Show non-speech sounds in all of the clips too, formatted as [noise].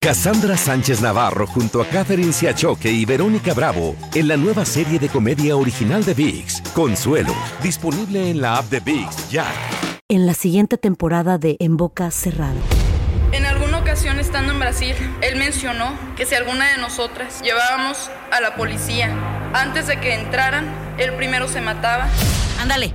Cassandra Sánchez Navarro junto a Catherine Siachoque y Verónica Bravo en la nueva serie de comedia original de VIX, Consuelo, disponible en la app de VIX ya. En la siguiente temporada de En Boca Cerrada. En alguna ocasión estando en Brasil, él mencionó que si alguna de nosotras llevábamos a la policía antes de que entraran, él primero se mataba. Ándale,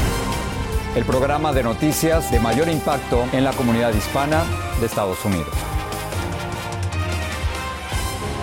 El programa de noticias de mayor impacto en la comunidad hispana de Estados Unidos.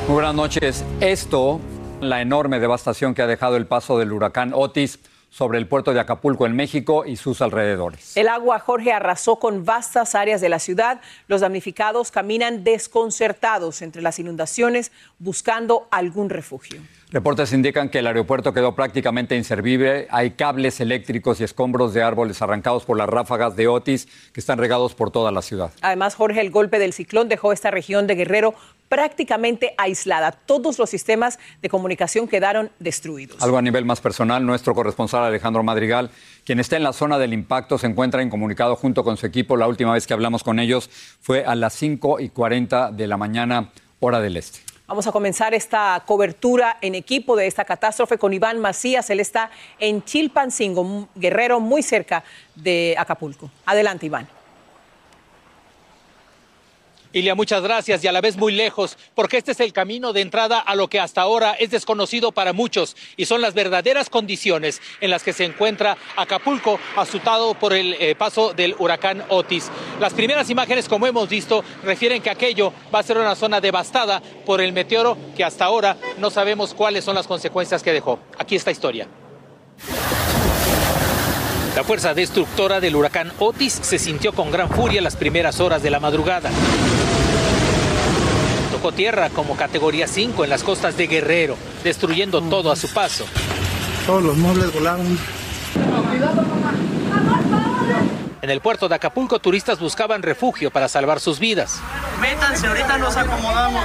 Muy buenas noches. Esto, la enorme devastación que ha dejado el paso del huracán Otis sobre el puerto de Acapulco en México y sus alrededores. El agua, Jorge, arrasó con vastas áreas de la ciudad. Los damnificados caminan desconcertados entre las inundaciones buscando algún refugio. Reportes indican que el aeropuerto quedó prácticamente inservible. Hay cables eléctricos y escombros de árboles arrancados por las ráfagas de Otis que están regados por toda la ciudad. Además, Jorge, el golpe del ciclón dejó esta región de Guerrero prácticamente aislada. Todos los sistemas de comunicación quedaron destruidos. Algo a nivel más personal, nuestro corresponsal Alejandro Madrigal, quien está en la zona del impacto, se encuentra incomunicado junto con su equipo. La última vez que hablamos con ellos fue a las 5 y 40 de la mañana, hora del este. Vamos a comenzar esta cobertura en equipo de esta catástrofe con Iván Macías. Él está en Chilpancingo, Guerrero, muy cerca de Acapulco. Adelante, Iván. Ilia, muchas gracias y a la vez muy lejos, porque este es el camino de entrada a lo que hasta ahora es desconocido para muchos y son las verdaderas condiciones en las que se encuentra Acapulco, azotado por el eh, paso del huracán Otis. Las primeras imágenes, como hemos visto, refieren que aquello va a ser una zona devastada por el meteoro que hasta ahora no sabemos cuáles son las consecuencias que dejó. Aquí está historia. La fuerza destructora del huracán Otis se sintió con gran furia las primeras horas de la madrugada. Tocó tierra como categoría 5 en las costas de Guerrero, destruyendo todo a su paso. Todos los muebles volaron. En el puerto de Acapulco, turistas buscaban refugio para salvar sus vidas. Métanse, ahorita nos acomodamos.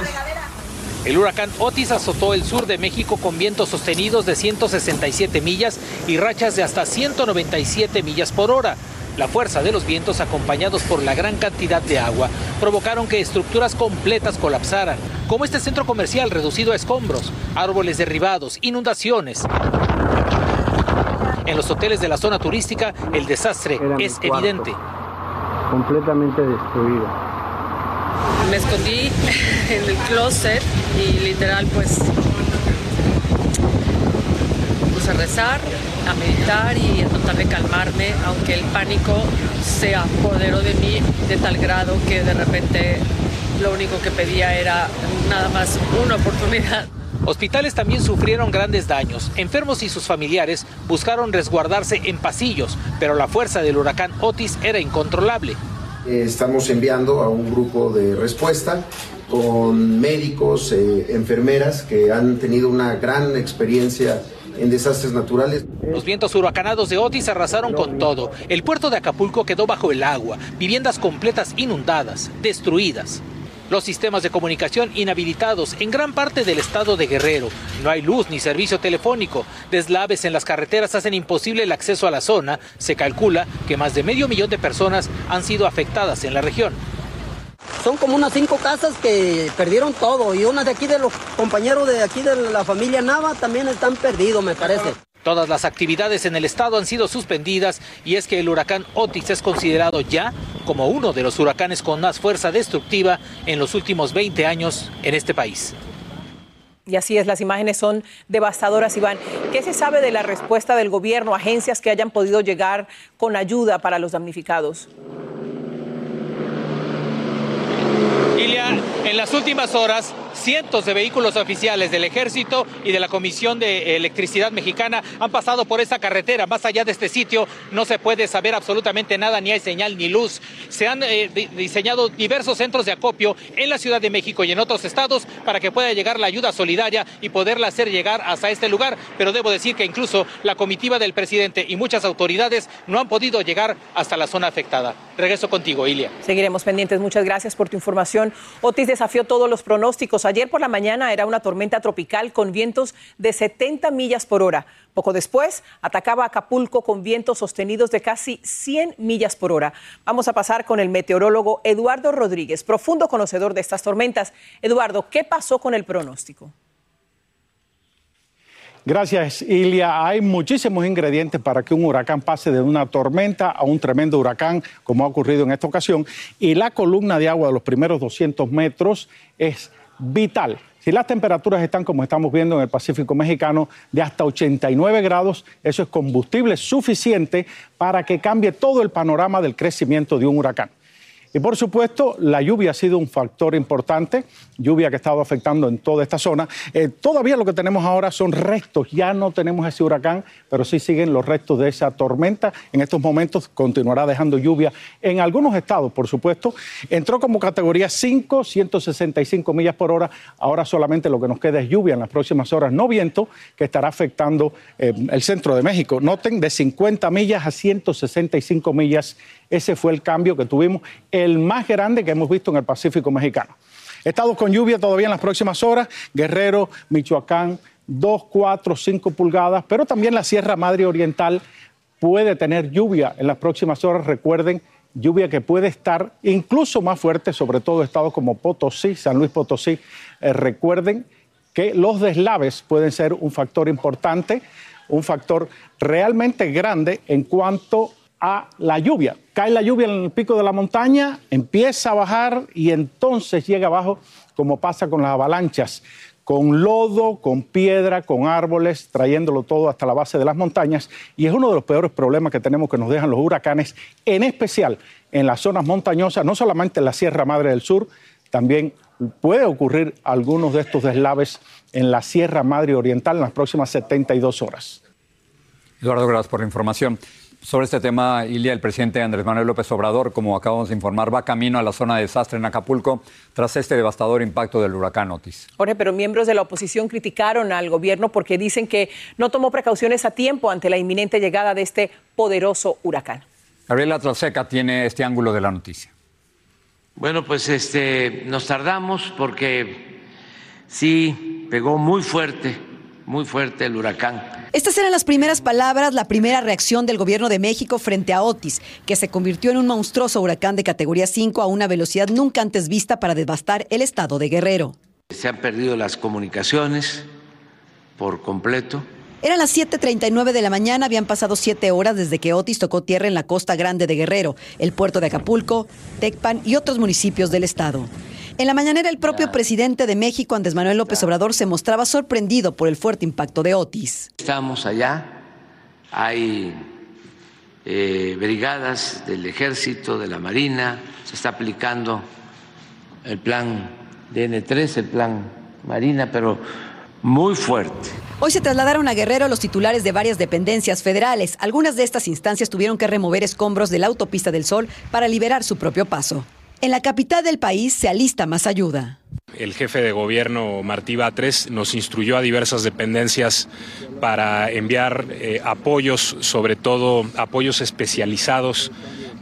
El huracán Otis azotó el sur de México con vientos sostenidos de 167 millas y rachas de hasta 197 millas por hora. La fuerza de los vientos, acompañados por la gran cantidad de agua, provocaron que estructuras completas colapsaran, como este centro comercial reducido a escombros, árboles derribados, inundaciones. En los hoteles de la zona turística, el desastre es evidente. Completamente destruido. Me escondí [laughs] en el closet y literal pues puse a rezar, a meditar y a tratar de calmarme, aunque el pánico se apoderó de mí de tal grado que de repente lo único que pedía era nada más una oportunidad. Hospitales también sufrieron grandes daños. Enfermos y sus familiares buscaron resguardarse en pasillos, pero la fuerza del huracán Otis era incontrolable. Estamos enviando a un grupo de respuesta con médicos, eh, enfermeras que han tenido una gran experiencia en desastres naturales. Los vientos huracanados de Otis arrasaron con todo. El puerto de Acapulco quedó bajo el agua, viviendas completas inundadas, destruidas. Los sistemas de comunicación inhabilitados en gran parte del estado de Guerrero. No hay luz ni servicio telefónico. Deslaves en las carreteras hacen imposible el acceso a la zona. Se calcula que más de medio millón de personas han sido afectadas en la región. Son como unas cinco casas que perdieron todo y unas de aquí de los compañeros de aquí de la familia Nava también están perdidos, me parece. Todas las actividades en el estado han sido suspendidas y es que el huracán Otis es considerado ya como uno de los huracanes con más fuerza destructiva en los últimos 20 años en este país. Y así es, las imágenes son devastadoras, Iván. ¿Qué se sabe de la respuesta del gobierno, agencias que hayan podido llegar con ayuda para los damnificados? Ilia, en las últimas horas cientos de vehículos oficiales del Ejército y de la Comisión de Electricidad Mexicana han pasado por esa carretera. Más allá de este sitio no se puede saber absolutamente nada, ni hay señal ni luz. Se han eh, diseñado diversos centros de acopio en la Ciudad de México y en otros estados para que pueda llegar la ayuda solidaria y poderla hacer llegar hasta este lugar. Pero debo decir que incluso la comitiva del presidente y muchas autoridades no han podido llegar hasta la zona afectada. Regreso contigo, Ilia. Seguiremos pendientes. Muchas gracias por tu información. Otis desafió todos los pronósticos. Ayer por la mañana era una tormenta tropical con vientos de 70 millas por hora. Poco después atacaba Acapulco con vientos sostenidos de casi 100 millas por hora. Vamos a pasar con el meteorólogo Eduardo Rodríguez, profundo conocedor de estas tormentas. Eduardo, ¿qué pasó con el pronóstico? Gracias, Ilia. Hay muchísimos ingredientes para que un huracán pase de una tormenta a un tremendo huracán, como ha ocurrido en esta ocasión. Y la columna de agua de los primeros 200 metros es vital. Si las temperaturas están como estamos viendo en el Pacífico mexicano de hasta 89 grados, eso es combustible suficiente para que cambie todo el panorama del crecimiento de un huracán. Y por supuesto, la lluvia ha sido un factor importante, lluvia que ha estado afectando en toda esta zona. Eh, todavía lo que tenemos ahora son restos, ya no tenemos ese huracán, pero sí siguen los restos de esa tormenta. En estos momentos continuará dejando lluvia en algunos estados, por supuesto. Entró como categoría 5, 165 millas por hora. Ahora solamente lo que nos queda es lluvia en las próximas horas, no viento, que estará afectando eh, el centro de México. Noten, de 50 millas a 165 millas ese fue el cambio que tuvimos, el más grande que hemos visto en el Pacífico mexicano. Estados con lluvia todavía en las próximas horas, Guerrero, Michoacán, 2, 4, 5 pulgadas, pero también la Sierra Madre Oriental puede tener lluvia en las próximas horas. Recuerden, lluvia que puede estar incluso más fuerte, sobre todo estados como Potosí, San Luis Potosí. Eh, recuerden que los deslaves pueden ser un factor importante, un factor realmente grande en cuanto a la lluvia. Cae la lluvia en el pico de la montaña, empieza a bajar y entonces llega abajo, como pasa con las avalanchas, con lodo, con piedra, con árboles, trayéndolo todo hasta la base de las montañas. Y es uno de los peores problemas que tenemos que nos dejan los huracanes, en especial en las zonas montañosas, no solamente en la Sierra Madre del Sur, también puede ocurrir algunos de estos deslaves en la Sierra Madre Oriental en las próximas 72 horas. Eduardo, gracias por la información. Sobre este tema, Ilia, el presidente Andrés Manuel López Obrador, como acabamos de informar, va camino a la zona de desastre en Acapulco tras este devastador impacto del huracán Otis. Jorge, pero miembros de la oposición criticaron al gobierno porque dicen que no tomó precauciones a tiempo ante la inminente llegada de este poderoso huracán. Gabriela Traseca tiene este ángulo de la noticia. Bueno, pues este, nos tardamos porque sí pegó muy fuerte, muy fuerte el huracán estas eran las primeras palabras, la primera reacción del gobierno de México frente a Otis, que se convirtió en un monstruoso huracán de categoría 5 a una velocidad nunca antes vista para devastar el estado de Guerrero. Se han perdido las comunicaciones por completo. Eran las 7.39 de la mañana, habían pasado siete horas desde que Otis tocó tierra en la costa grande de Guerrero, el puerto de Acapulco, Tecpan y otros municipios del estado. En la mañanera, el propio presidente de México, Andrés Manuel López Obrador, se mostraba sorprendido por el fuerte impacto de Otis. Estamos allá, hay eh, brigadas del ejército, de la marina, se está aplicando el plan DN3, el plan marina, pero muy fuerte. Hoy se trasladaron a Guerrero los titulares de varias dependencias federales. Algunas de estas instancias tuvieron que remover escombros de la autopista del Sol para liberar su propio paso. En la capital del país se alista más ayuda. El jefe de gobierno Martí Batres nos instruyó a diversas dependencias para enviar eh, apoyos, sobre todo apoyos especializados,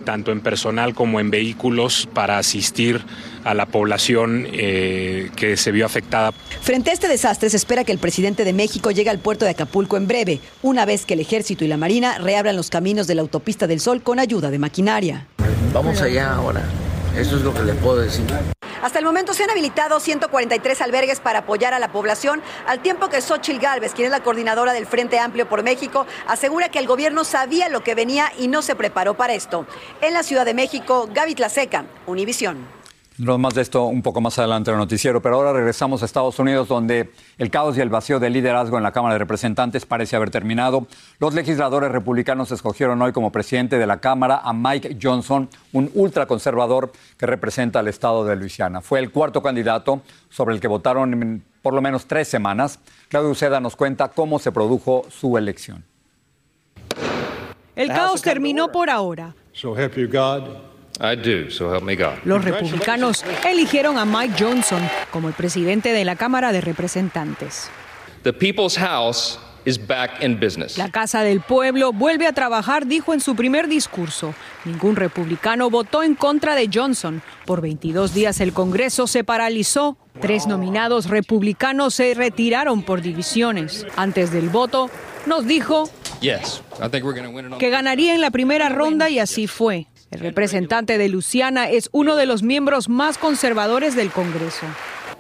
tanto en personal como en vehículos, para asistir a la población eh, que se vio afectada. Frente a este desastre, se espera que el presidente de México llegue al puerto de Acapulco en breve, una vez que el ejército y la marina reabran los caminos de la autopista del Sol con ayuda de maquinaria. Vamos allá ahora Eso es lo que le puedo decir. Hasta el momento se han habilitado 143 albergues para apoyar a la población, al tiempo que Xochil Gálvez, quien es la coordinadora del Frente Amplio por México, asegura que el gobierno sabía lo que venía y no se preparó para esto. En la Ciudad de México, Gaby Tlaseca, Univisión. Tendremos más de esto un poco más adelante en el noticiero, pero ahora regresamos a Estados Unidos, donde el caos y el vacío de liderazgo en la Cámara de Representantes parece haber terminado. Los legisladores republicanos escogieron hoy como presidente de la Cámara a Mike Johnson, un ultraconservador que representa al estado de Luisiana. Fue el cuarto candidato sobre el que votaron en por lo menos tres semanas. Claudio Uceda nos cuenta cómo se produjo su elección. El caos terminó por ahora. So help you God. I do, so help me God. Los republicanos eligieron a Mike Johnson como el presidente de la Cámara de Representantes. The People's House is back in business. La Casa del Pueblo vuelve a trabajar, dijo en su primer discurso. Ningún republicano votó en contra de Johnson. Por 22 días el Congreso se paralizó. Tres nominados republicanos se retiraron por divisiones. Antes del voto, nos dijo Yes, I think we're going to win it on que ganaría en la primera ronda y así fue. El representante de Luciana es uno de los miembros más conservadores del Congreso.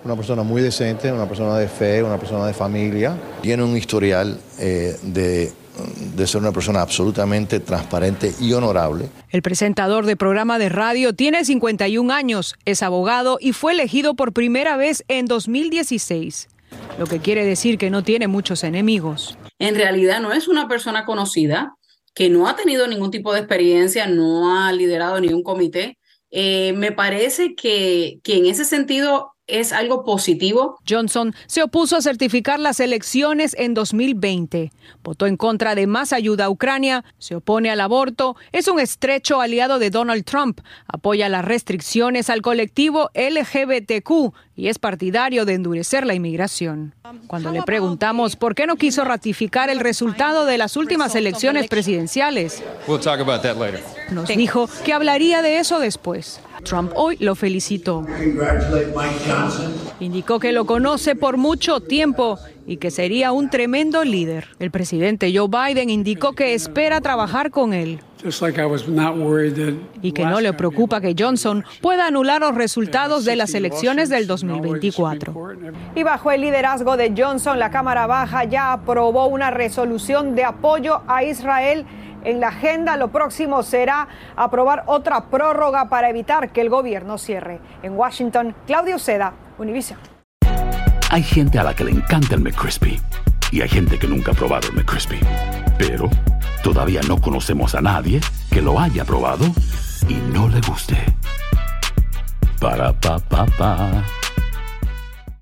Una persona muy decente, una persona de fe, una persona de familia. Tiene un historial eh, de, de ser una persona absolutamente transparente y honorable. El presentador de programa de radio tiene 51 años, es abogado y fue elegido por primera vez en 2016, lo que quiere decir que no tiene muchos enemigos. En realidad no es una persona conocida, que no ha tenido ningún tipo de experiencia, no ha liderado ningún comité. Eh, me parece que, que en ese sentido es algo positivo. Johnson se opuso a certificar las elecciones en 2020. Votó en contra de más ayuda a Ucrania, se opone al aborto, es un estrecho aliado de Donald Trump, apoya las restricciones al colectivo LGBTQ y es partidario de endurecer la inmigración. Cuando le preguntamos por qué no quiso ratificar el resultado de las últimas elecciones presidenciales, We'll talk about that later. nos dijo que hablaría de eso después. Trump hoy lo felicitó. Indicó que lo conoce por mucho tiempo y que sería un tremendo líder. El presidente Joe Biden indicó que espera trabajar con él y que no le preocupa que Johnson pueda anular los resultados de las elecciones del 2024. Y bajo el liderazgo de Johnson, la Cámara Baja ya aprobó una resolución de apoyo a Israel. En la agenda lo próximo será aprobar otra prórroga para evitar que el gobierno cierre. En Washington, Claudio Seda, Univision. Hay gente a la que le encanta el McCrispy y hay gente que nunca ha probado el McCrispy. Pero todavía no conocemos a nadie que lo haya probado y no le guste. Para pa pa pa.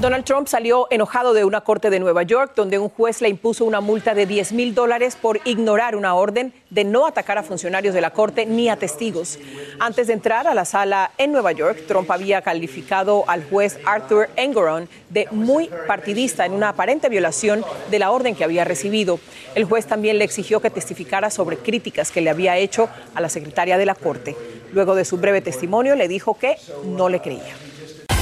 Donald Trump salió enojado de una corte de Nueva York donde un juez le impuso una multa de 10 mil dólares por ignorar una orden de no atacar a funcionarios de la corte ni a testigos. Antes de entrar a la sala en Nueva York, Trump había calificado al juez Arthur Engoron de muy partidista en una aparente violación de la orden que había recibido. El juez también le exigió que testificara sobre críticas que le había hecho a la secretaria de la corte. Luego de su breve testimonio, le dijo que no le creía.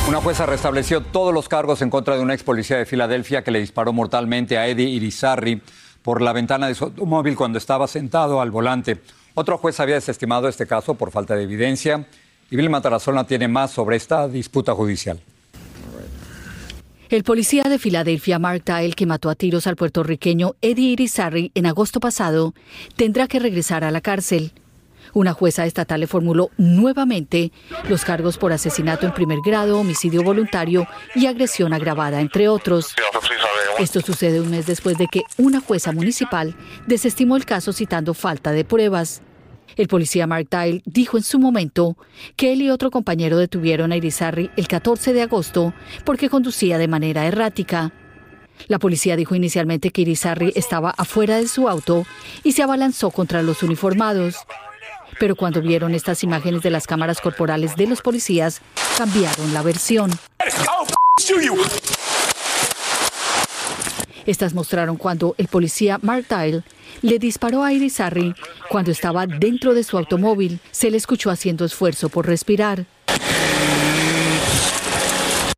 Una jueza restableció todos los cargos en contra de una ex policía de Filadelfia que le disparó mortalmente a Eddie Irizarry por la ventana de su automóvil cuando estaba sentado al volante. Otro juez había desestimado este caso por falta de evidencia y Bill Matarazona tiene más sobre esta disputa judicial. El policía de Filadelfia, Mark Tile, que mató a tiros al puertorriqueño Eddie Irizarry en agosto pasado, tendrá que regresar a la cárcel. Una jueza estatal le formuló nuevamente los cargos por asesinato en primer grado, homicidio voluntario y agresión agravada, entre otros. Esto sucede un mes después de que una jueza municipal desestimó el caso citando falta de pruebas. El policía Mark Tile dijo en su momento que él y otro compañero detuvieron a Irizarry el 14 de agosto porque conducía de manera errática. La policía dijo inicialmente que Irizarry estaba afuera de su auto y se abalanzó contra los uniformados. Pero cuando vieron estas imágenes de las cámaras corporales de los policías, cambiaron la versión. Estas mostraron cuando el policía Mark le disparó a Irizarry cuando estaba dentro de su automóvil. Se le escuchó haciendo esfuerzo por respirar.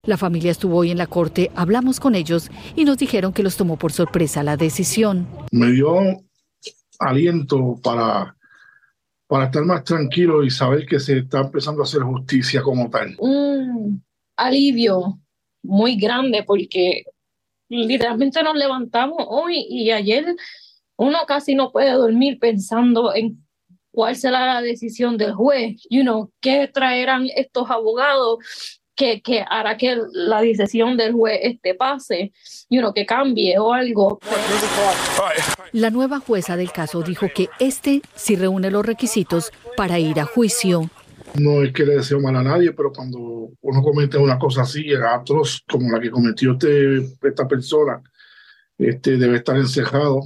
La familia estuvo hoy en la corte, hablamos con ellos y nos dijeron que los tomó por sorpresa la decisión. Me dio aliento para, para estar más tranquilo y saber que se está empezando a hacer justicia como tal. Un alivio muy grande porque literalmente nos levantamos hoy y ayer uno casi no puede dormir pensando en cuál será la decisión del juez, you know, qué traerán estos abogados que, que, hará que la decisión del juez este pase, you know, que cambie o algo. La nueva jueza del caso dijo que este sí reúne los requisitos para ir a juicio. No es que le deseo mal a nadie, pero cuando uno comete una cosa así, atroz como la que cometió este, esta persona, este, debe estar encejado.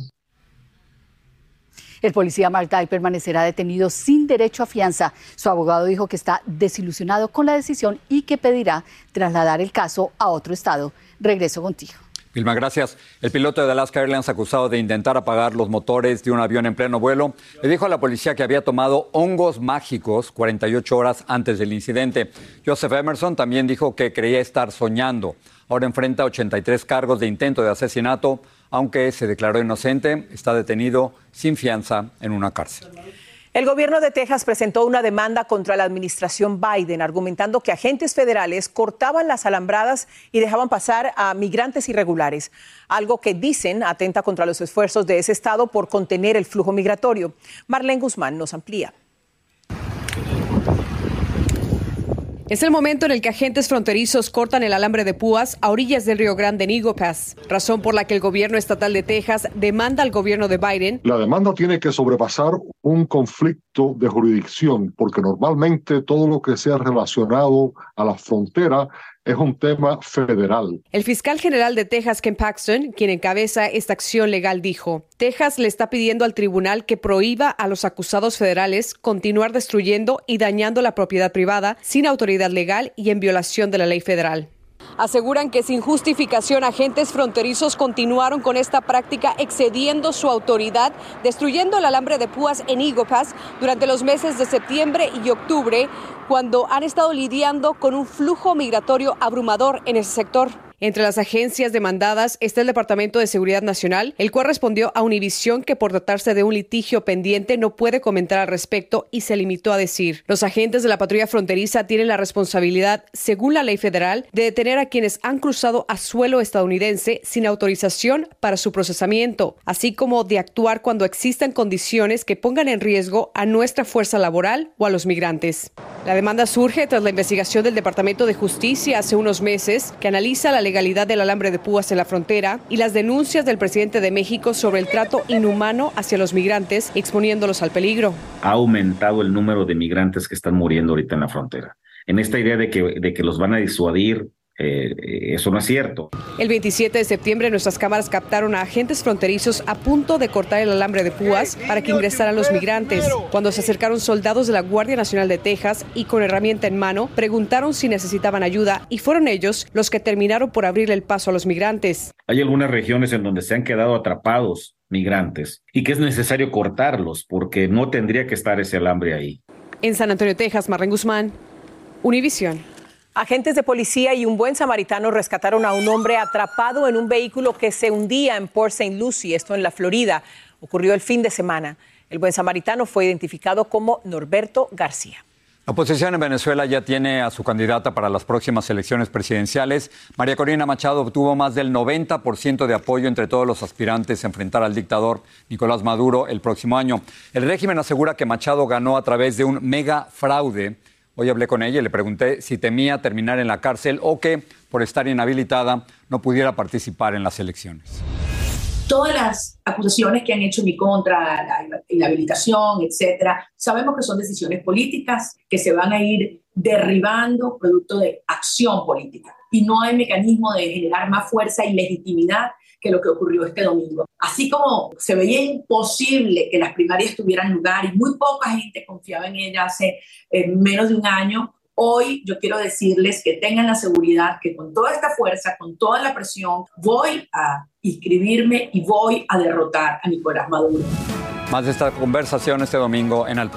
El policía Mark permanecerá detenido sin derecho a fianza. Su abogado dijo que está desilusionado con la decisión y que pedirá trasladar el caso a otro estado. Regreso contigo. Vilma, gracias. El piloto de Alaska Airlines acusado de intentar apagar los motores de un avión en pleno vuelo le dijo a la policía que había tomado hongos mágicos 48 horas antes del incidente. Joseph Emerson también dijo que creía estar soñando. Ahora enfrenta 83 cargos de intento de asesinato, aunque se declaró inocente, está detenido sin fianza en una cárcel. El gobierno de Texas presentó una demanda contra la administración Biden, argumentando que agentes federales cortaban las alambradas y dejaban pasar a migrantes irregulares, algo que dicen atenta contra los esfuerzos de ese estado por contener el flujo migratorio. Marlene Guzmán nos amplía. Es el momento en el que agentes fronterizos cortan el alambre de púas a orillas del Río Grande en Eagle razón por la que el gobierno estatal de Texas demanda al gobierno de Biden. La demanda tiene que sobrepasar un conflicto de jurisdicción, porque normalmente todo lo que sea relacionado a la frontera es un tema federal. El fiscal general de Texas, Ken Paxton, quien encabeza esta acción legal, dijo, Texas le está pidiendo al tribunal que prohíba a los acusados federales continuar destruyendo y dañando la propiedad privada sin autoridad legal y en violación de la ley federal. Aseguran que sin justificación agentes fronterizos continuaron con esta práctica excediendo su autoridad, destruyendo el alambre de púas en Pass durante los meses de septiembre y octubre, cuando han estado lidiando con un flujo migratorio abrumador en ese sector. Entre las agencias demandadas está el Departamento de Seguridad Nacional, el cual respondió a Univisión que por tratarse de un litigio pendiente no puede comentar al respecto y se limitó a decir, los agentes de la patrulla fronteriza tienen la responsabilidad, según la ley federal, de detener a quienes han cruzado a suelo estadounidense sin autorización para su procesamiento, así como de actuar cuando existan condiciones que pongan en riesgo a nuestra fuerza laboral o a los migrantes. La demanda surge tras la investigación del Departamento de Justicia hace unos meses que analiza la legalidad del alambre de púas en la frontera y las denuncias del presidente de México sobre el trato inhumano hacia los migrantes, exponiéndolos al peligro. Ha aumentado el número de migrantes que están muriendo ahorita en la frontera. En esta idea de que, de que los van a disuadir eh, eso no es cierto. El 27 de septiembre nuestras cámaras captaron a agentes fronterizos a punto de cortar el alambre de púas para que ingresaran los migrantes. Cuando se acercaron soldados de la Guardia Nacional de Texas y con herramienta en mano, preguntaron si necesitaban ayuda y fueron ellos los que terminaron por abrirle el paso a los migrantes. Hay algunas regiones en donde se han quedado atrapados migrantes y que es necesario cortarlos porque no tendría que estar ese alambre ahí. En San Antonio, Texas, Marren Guzmán, Univisión. Agentes de policía y un buen samaritano rescataron a un hombre atrapado en un vehículo que se hundía en Port St. Lucie, esto en la Florida. Ocurrió el fin de semana. El buen samaritano fue identificado como Norberto García. La oposición en Venezuela ya tiene a su candidata para las próximas elecciones presidenciales. María Corina Machado obtuvo más del 90% de apoyo entre todos los aspirantes a enfrentar al dictador Nicolás Maduro el próximo año. El régimen asegura que Machado ganó a través de un mega fraude Hoy hablé con ella y le pregunté si temía terminar en la cárcel o que, por estar inhabilitada, no pudiera participar en las elecciones. Todas las acusaciones que han hecho en mi contra, la inhabilitación, etcétera, sabemos que son decisiones políticas que se van a ir derribando producto de acción política. Y no hay mecanismo de generar más fuerza y legitimidad que lo que ocurrió este domingo. Así como se veía imposible que las primarias tuvieran lugar y muy poca gente confiaba en ellas hace eh, menos de un año, hoy yo quiero decirles que tengan la seguridad que con toda esta fuerza, con toda la presión, voy a inscribirme y voy a derrotar a Nicolás Maduro. Más de esta conversación este domingo en Al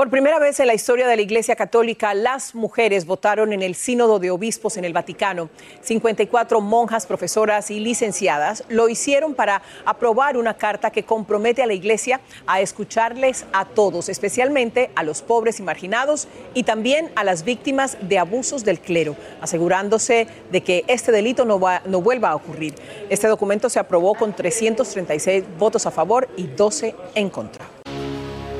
Por primera vez en la historia de la Iglesia Católica, las mujeres votaron en el Sínodo de Obispos en el Vaticano. 54 monjas, profesoras y licenciadas lo hicieron para aprobar una carta que compromete a la Iglesia a escucharles a todos, especialmente a los pobres y marginados y también a las víctimas de abusos del clero, asegurándose de que este delito no, no vuelva a ocurrir. Este documento se aprobó con 336 votos a favor y 12 en contra.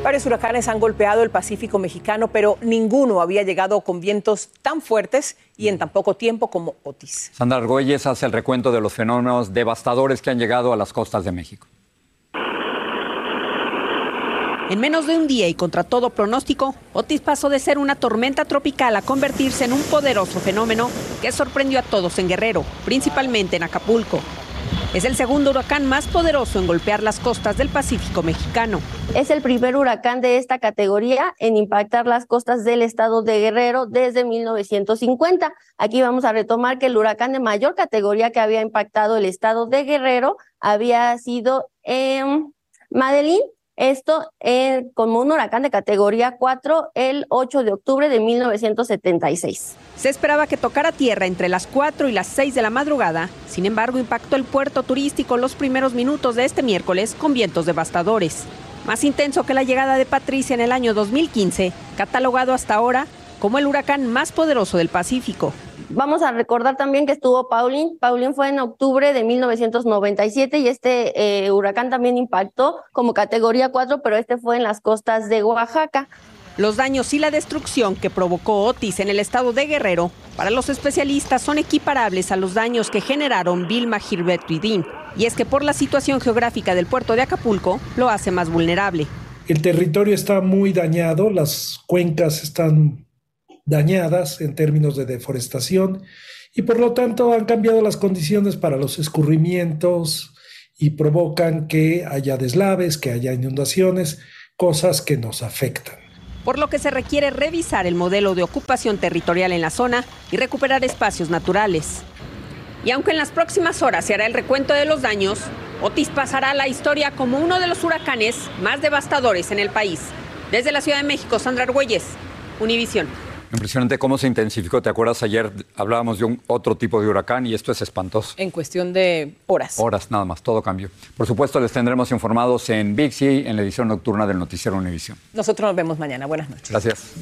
Varios huracanes han golpeado el Pacífico mexicano, pero ninguno había llegado con vientos tan fuertes y en tan poco tiempo como Otis. Sandra Argüelles hace el recuento de los fenómenos devastadores que han llegado a las costas de México. En menos de un día y contra todo pronóstico, Otis pasó de ser una tormenta tropical a convertirse en un poderoso fenómeno que sorprendió a todos en Guerrero, principalmente en Acapulco. Es el segundo huracán más poderoso en golpear las costas del Pacífico mexicano. Es el primer huracán de esta categoría en impactar las costas del estado de Guerrero desde 1950. Aquí vamos a retomar que el huracán de mayor categoría que había impactado el estado de Guerrero había sido en Madeline esto eh, como un huracán de categoría 4 el 8 de octubre de 1976. Se esperaba que tocara tierra entre las 4 y las 6 de la madrugada, sin embargo impactó el puerto turístico los primeros minutos de este miércoles con vientos devastadores. Más intenso que la llegada de Patricia en el año 2015, catalogado hasta ahora como el huracán más poderoso del Pacífico. Vamos a recordar también que estuvo Pauline. Pauline fue en octubre de 1997 y este eh, huracán también impactó como categoría 4, pero este fue en las costas de Oaxaca. Los daños y la destrucción que provocó Otis en el estado de Guerrero, para los especialistas, son equiparables a los daños que generaron Vilma, Gilberto y Dean. Y es que por la situación geográfica del puerto de Acapulco, lo hace más vulnerable. El territorio está muy dañado, las cuencas están dañadas en términos de deforestación y por lo tanto han cambiado las condiciones para los escurrimientos y provocan que haya deslaves, que haya inundaciones, cosas que nos afectan. Por lo que se requiere revisar el modelo de ocupación territorial en la zona y recuperar espacios naturales. Y aunque en las próximas horas se hará el recuento de los daños, Otis pasará a la historia como uno de los huracanes más devastadores en el país. Desde la Ciudad de México, Sandra Argüelles, Univisión. Impresionante cómo se intensificó. ¿Te acuerdas? Ayer hablábamos de un otro tipo de huracán y esto es espantoso. En cuestión de horas. Horas nada más, todo cambió. Por supuesto, les tendremos informados en Bixi, en la edición nocturna del Noticiero Univisión. Nosotros nos vemos mañana. Buenas noches. Gracias.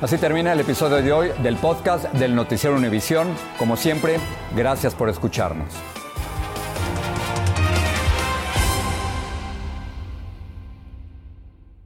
Así termina el episodio de hoy del podcast del Noticiero Univisión. Como siempre, gracias por escucharnos.